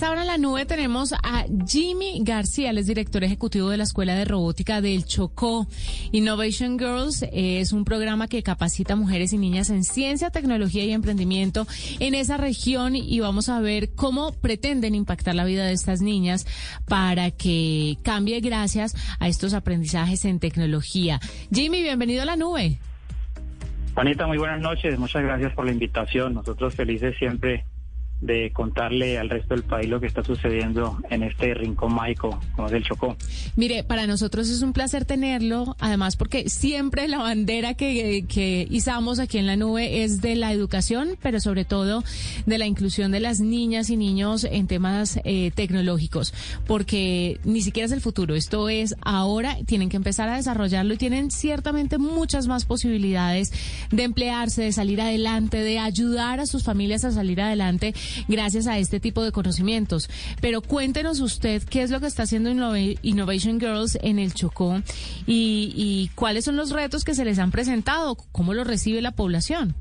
Esta en la nube tenemos a Jimmy García, él es director ejecutivo de la Escuela de Robótica del Chocó. Innovation Girls es un programa que capacita mujeres y niñas en ciencia, tecnología y emprendimiento en esa región y vamos a ver cómo pretenden impactar la vida de estas niñas para que cambie gracias a estos aprendizajes en tecnología. Jimmy, bienvenido a la nube. Juanita, muy buenas noches. Muchas gracias por la invitación. Nosotros felices siempre de contarle al resto del país lo que está sucediendo en este rincón mágico como es el Chocó. Mire, para nosotros es un placer tenerlo, además porque siempre la bandera que, que izamos aquí en la nube es de la educación, pero sobre todo de la inclusión de las niñas y niños en temas eh, tecnológicos, porque ni siquiera es el futuro, esto es ahora, tienen que empezar a desarrollarlo y tienen ciertamente muchas más posibilidades de emplearse, de salir adelante, de ayudar a sus familias a salir adelante gracias a este tipo de conocimientos. Pero cuéntenos usted qué es lo que está haciendo Innovation Girls en el Chocó y, cuáles son los retos que se les han presentado, cómo lo recibe la población.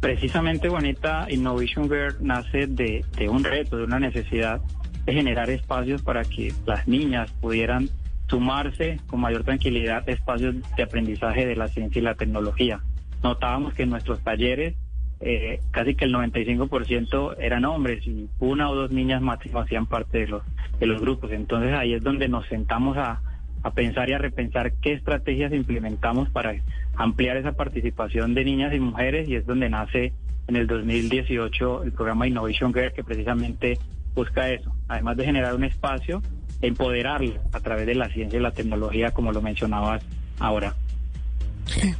Precisamente, Juanita, Innovation Girl nace de, de un reto, de una necesidad de generar espacios para que las niñas pudieran sumarse con mayor tranquilidad a espacios de aprendizaje de la ciencia y la tecnología. Notábamos que en nuestros talleres eh, casi que el 95% eran hombres y una o dos niñas máximo hacían parte de los, de los grupos. Entonces ahí es donde nos sentamos a, a pensar y a repensar qué estrategias implementamos para ampliar esa participación de niñas y mujeres y es donde nace en el 2018 el programa Innovation Girl que precisamente busca eso, además de generar un espacio, empoderarlo a través de la ciencia y la tecnología como lo mencionabas ahora.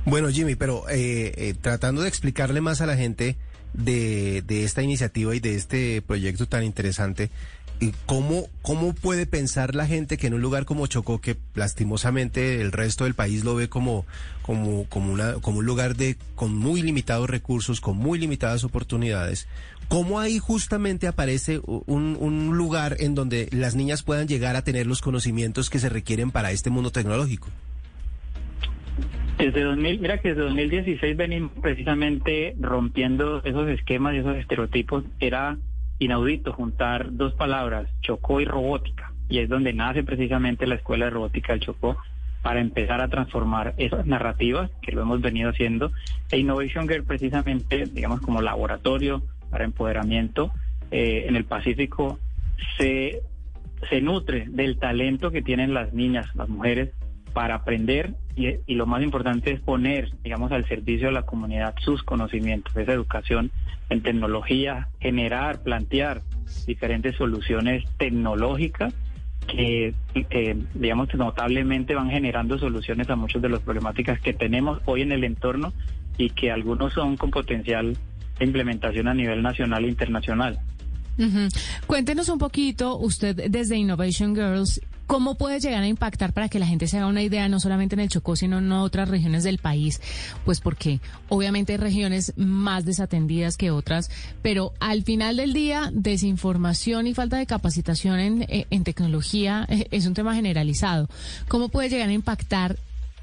Bueno, Jimmy, pero eh, eh, tratando de explicarle más a la gente de, de, esta iniciativa y de este proyecto tan interesante, ¿cómo, ¿cómo puede pensar la gente que en un lugar como Chocó, que lastimosamente el resto del país lo ve como, como, como, una, como un lugar de, con muy limitados recursos, con muy limitadas oportunidades, ¿cómo ahí justamente aparece un, un lugar en donde las niñas puedan llegar a tener los conocimientos que se requieren para este mundo tecnológico? Desde 2000, mira que desde 2016 venimos precisamente rompiendo esos esquemas y esos estereotipos. Era inaudito juntar dos palabras, Chocó y robótica. Y es donde nace precisamente la Escuela de Robótica del Chocó para empezar a transformar esas narrativas que lo hemos venido haciendo. E Innovation Girl precisamente, digamos, como laboratorio para empoderamiento eh, en el Pacífico, se, se nutre del talento que tienen las niñas, las mujeres, para aprender y, lo más importante es poner, digamos, al servicio de la comunidad sus conocimientos, esa educación en tecnología, generar, plantear diferentes soluciones tecnológicas que, digamos, notablemente van generando soluciones a muchas de las problemáticas que tenemos hoy en el entorno y que algunos son con potencial de implementación a nivel nacional e internacional. Cuéntenos un poquito, usted desde Innovation Girls, ¿Cómo puede llegar a impactar para que la gente se haga una idea, no solamente en el Chocó, sino en otras regiones del país? Pues porque obviamente hay regiones más desatendidas que otras, pero al final del día, desinformación y falta de capacitación en, eh, tecnología eh, es un tema generalizado. ¿Cómo puede llegar a impactar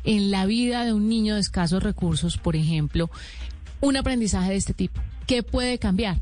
en la vida de un niño de escasos recursos, por ejemplo, un aprendizaje de este tipo? ¿Qué puede cambiar?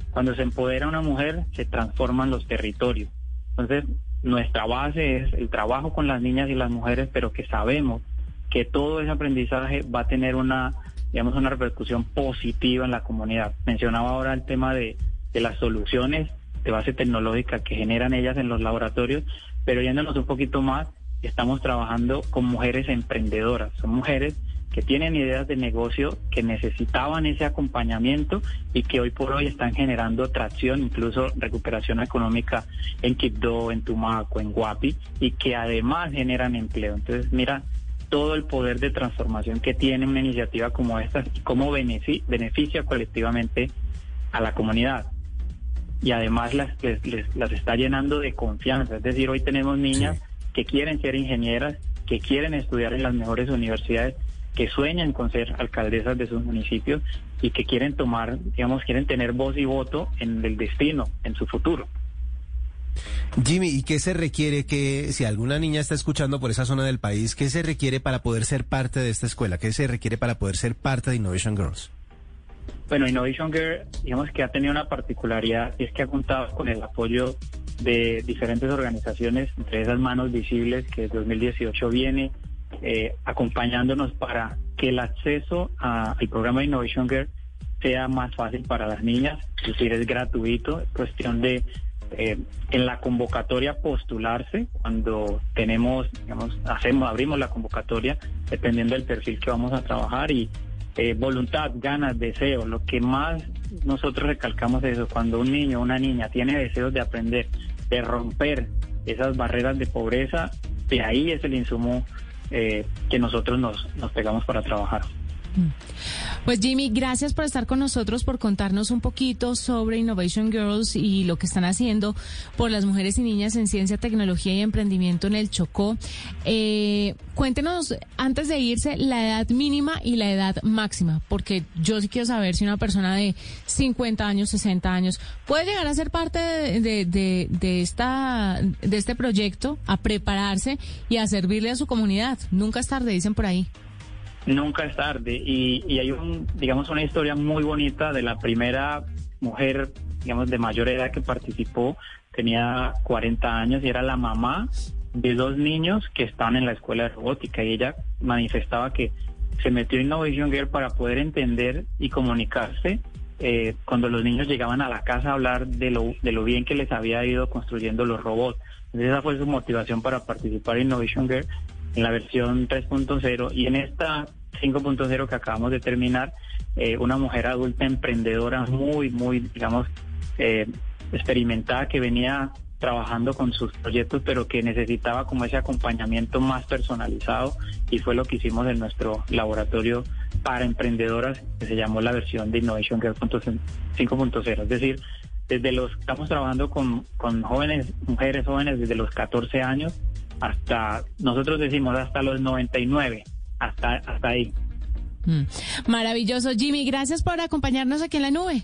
cuando se empodera una mujer se transforman los territorios. Entonces, nuestra base es el trabajo con las niñas y las mujeres, pero que sabemos que todo ese aprendizaje va a tener una, digamos, una repercusión positiva en la comunidad. Mencionaba ahora el tema de, de las soluciones de base tecnológica que generan ellas en los laboratorios, pero yéndonos un poquito más, estamos trabajando con mujeres emprendedoras. Son mujeres que tienen ideas de negocio, que necesitaban ese acompañamiento y que hoy por hoy están generando tracción, incluso recuperación económica en Quibdó, en Tumaco, en Guapi, y que además generan empleo. Entonces, mira todo el poder de transformación que tiene una iniciativa como esta y cómo beneficia colectivamente a la comunidad. Y además las, las está llenando de confianza. Es decir, hoy tenemos niñas que quieren ser ingenieras, que quieren estudiar en las mejores universidades, que sueñan con ser alcaldesas de sus municipios y que quieren tomar, digamos, quieren tener voz y voto en el destino, en su futuro. Jimmy, ¿y qué se requiere que, si alguna niña está escuchando por esa zona del país, qué se requiere para poder ser parte de esta escuela? ¿Qué se requiere para poder ser parte de Innovation Girls? Bueno, Innovation Girl, digamos que ha tenido una particularidad y es que ha contado con el apoyo de diferentes organizaciones, entre esas manos visibles que desde 2018 viene eh, acompañándonos para que el acceso al programa Innovation Girl sea más fácil para las niñas, es decir, es gratuito, es cuestión de eh, en la convocatoria postularse cuando tenemos, digamos, hacemos, abrimos la convocatoria dependiendo del perfil que vamos a trabajar y eh, voluntad, ganas, deseo. Lo que más nosotros recalcamos es eso, cuando un niño o una niña tiene deseos de aprender, de romper esas barreras de pobreza, de ahí es el insumo eh, que nosotros nos, nos pegamos para trabajar. Pues Jimmy, gracias por estar con nosotros, por contarnos un poquito sobre Innovation Girls y lo que están haciendo por las mujeres y niñas en ciencia, tecnología y emprendimiento en el Chocó. Eh, cuéntenos, antes de irse, la edad mínima y la edad máxima, porque yo sí quiero saber si una persona de 50 años, 60 años, puede llegar a ser parte de, de, de esta, de este proyecto, a prepararse y a servirle a su comunidad. Nunca es tarde, dicen por ahí. Nunca es tarde y, y, hay un, digamos, una historia muy bonita de la primera mujer, digamos, de mayor edad que participó. Tenía 40 años y era la mamá de dos niños que estaban en la escuela de robótica y ella manifestaba que se metió en Innovation Girl para poder entender y comunicarse eh, cuando los niños llegaban a la casa a hablar de lo, de lo bien que les había ido construyendo los robots. Entonces esa fue su motivación para participar en Innovation Girl en la versión 3.0 y en esta 5.0 que acabamos de terminar, eh, una mujer adulta emprendedora muy, muy, digamos, eh, experimentada que venía trabajando con sus proyectos, pero que necesitaba como ese acompañamiento más personalizado y fue lo que hicimos en nuestro laboratorio para emprendedoras, que se llamó la versión de Innovation Girl 5.0. Es decir, desde los, estamos trabajando con, con jóvenes, mujeres jóvenes desde los 14 años hasta, nosotros decimos hasta los 99, hasta, hasta ahí. Mm. Maravilloso, Jimmy, gracias por acompañarnos aquí en la nube.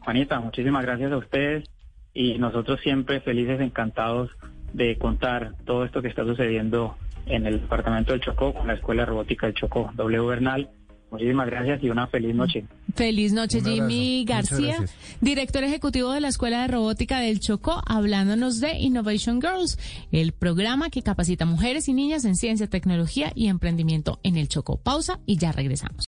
Juanita, muchísimas gracias a ustedes y nosotros siempre felices, encantados de contar todo esto que está sucediendo en el departamento del Chocó con la Escuela Robótica del Chocó, W Bernal Muchísimas gracias y una feliz noche. Feliz noche, Jimmy García, director ejecutivo de la Escuela de Robótica del Chocó, hablándonos de Innovation Girls, el programa que capacita mujeres y niñas en ciencia, tecnología y emprendimiento en el Chocó. Pausa y ya regresamos.